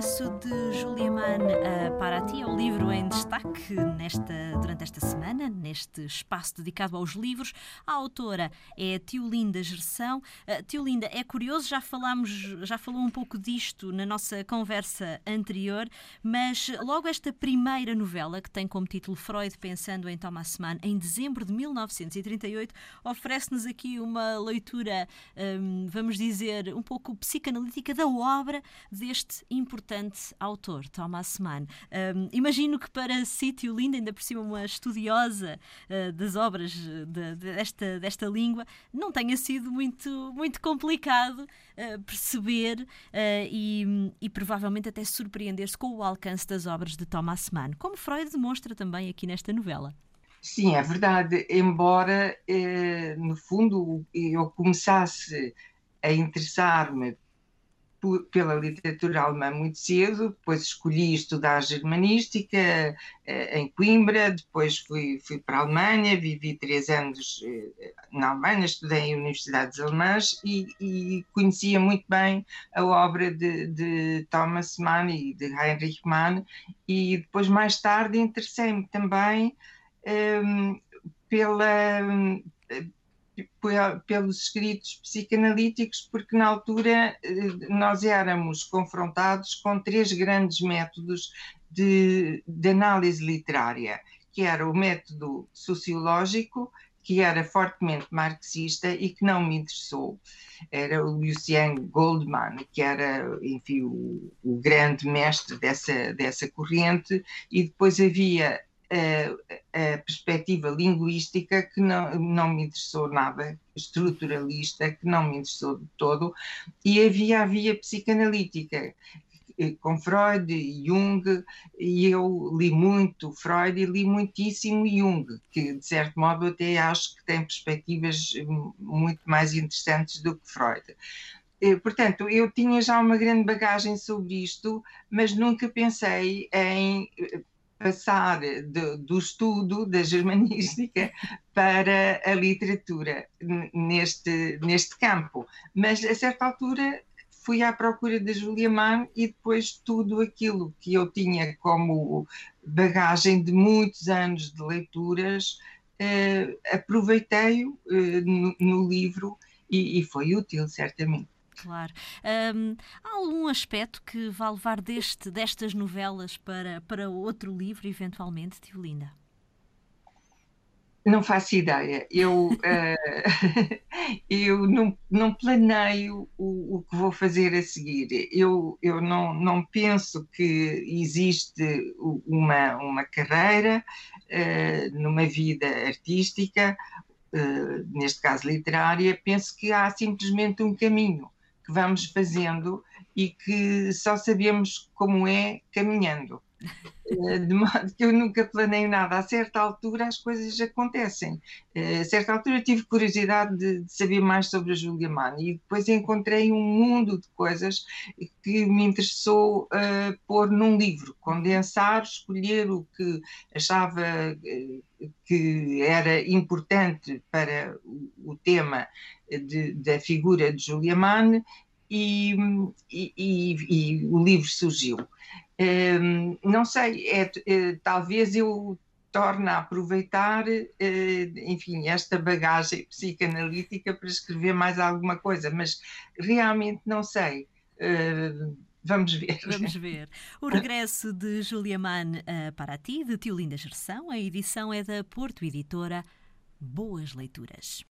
regresso de Julia Mann uh, para ti, ao livro em destaque nesta, durante esta semana, neste espaço dedicado aos livros. A autora é Tiolinda Gerção. Uh, Tiolinda, é curioso, já falámos, já falou um pouco disto na nossa conversa anterior, mas logo esta primeira novela, que tem como título Freud pensando em Thomas Mann, em dezembro de 1938, oferece-nos aqui uma leitura, um, vamos dizer, um pouco psicanalítica da obra deste importante autor, Thomas Mann. Um, imagino que para Sítio Linda, ainda por cima uma estudiosa uh, das obras de, desta, desta língua, não tenha sido muito, muito complicado uh, perceber uh, e, e provavelmente até surpreender-se com o alcance das obras de Thomas Mann, como Freud demonstra também aqui nesta novela. Sim, é verdade. Embora, eh, no fundo, eu começasse a interessar-me pela literatura alemã muito cedo, depois escolhi estudar germanística eh, em Coimbra, depois fui, fui para a Alemanha, vivi três anos eh, na Alemanha, estudei em universidades alemãs e, e conhecia muito bem a obra de, de, Thomas Mann e de Heinrich Mann e depois mais tarde interessei-me também ehm, pela pelos escritos psicanalíticos, porque na altura eh, nós éramos confrontados com três grandes métodos de, de análise literária, que era o método sociológico, que era fortemente marxista e que não me interessou. Era o Lucien Goldman, que era, enfim, o, o grande mestre dessa, dessa corrente, e depois havia a, perspectiva linguística que não, não me interessou nada, estruturalista, que não me interessou de todo, e havia a via psicanalítica, com Freud e Jung, e eu li muito Freud e li muitíssimo Jung, que de certo modo até acho que tem perspectivas muito mais interessantes do que Freud. Portanto, eu tinha já uma grande bagagem sobre isto, mas nunca pensei em passar de, do estudo da germanística para a literatura neste, neste campo. Mas a certa altura fui à procura da Julia Mann e depois tudo aquilo que eu tinha como bagagem de muitos anos de leituras, eh, aproveitei-o eh, no, no, livro e, e foi útil, certamente. Claro. Um, há algum aspecto que vá levar deste, destas novelas para, para outro livro, eventualmente, Tio Linda? Não faço ideia. Eu, uh, eu não, não planeio o, o, que vou fazer a seguir. Eu, eu não, não penso que existe uma, uma carreira uh, numa vida artística, uh, neste caso literária. Penso que há simplesmente um caminho vamos fazendo e que só sabemos como é caminhando. Eh, de modo que eu nunca planeio nada. A certa altura as coisas acontecem. Eh, a certa altura tive curiosidade de, de saber mais sobre a Julia Mann e depois encontrei um mundo de coisas que me interessou uh, pôr num livro, condensar, escolher o que achava que era importante para o, o tema de, da figura de Julia Mann e, e, e, e o livro surgiu. Um, não sei, é, é, talvez eu torne a aproveitar, uh, enfim, esta bagagem psicanalítica para escrever mais alguma coisa, mas realmente não sei. Uh, Vamos ver. Vamos ver. O regresso de Julia Mann uh, para ti, de Tio Linda Gerção. A edição é da Porto Editora. Boas leituras.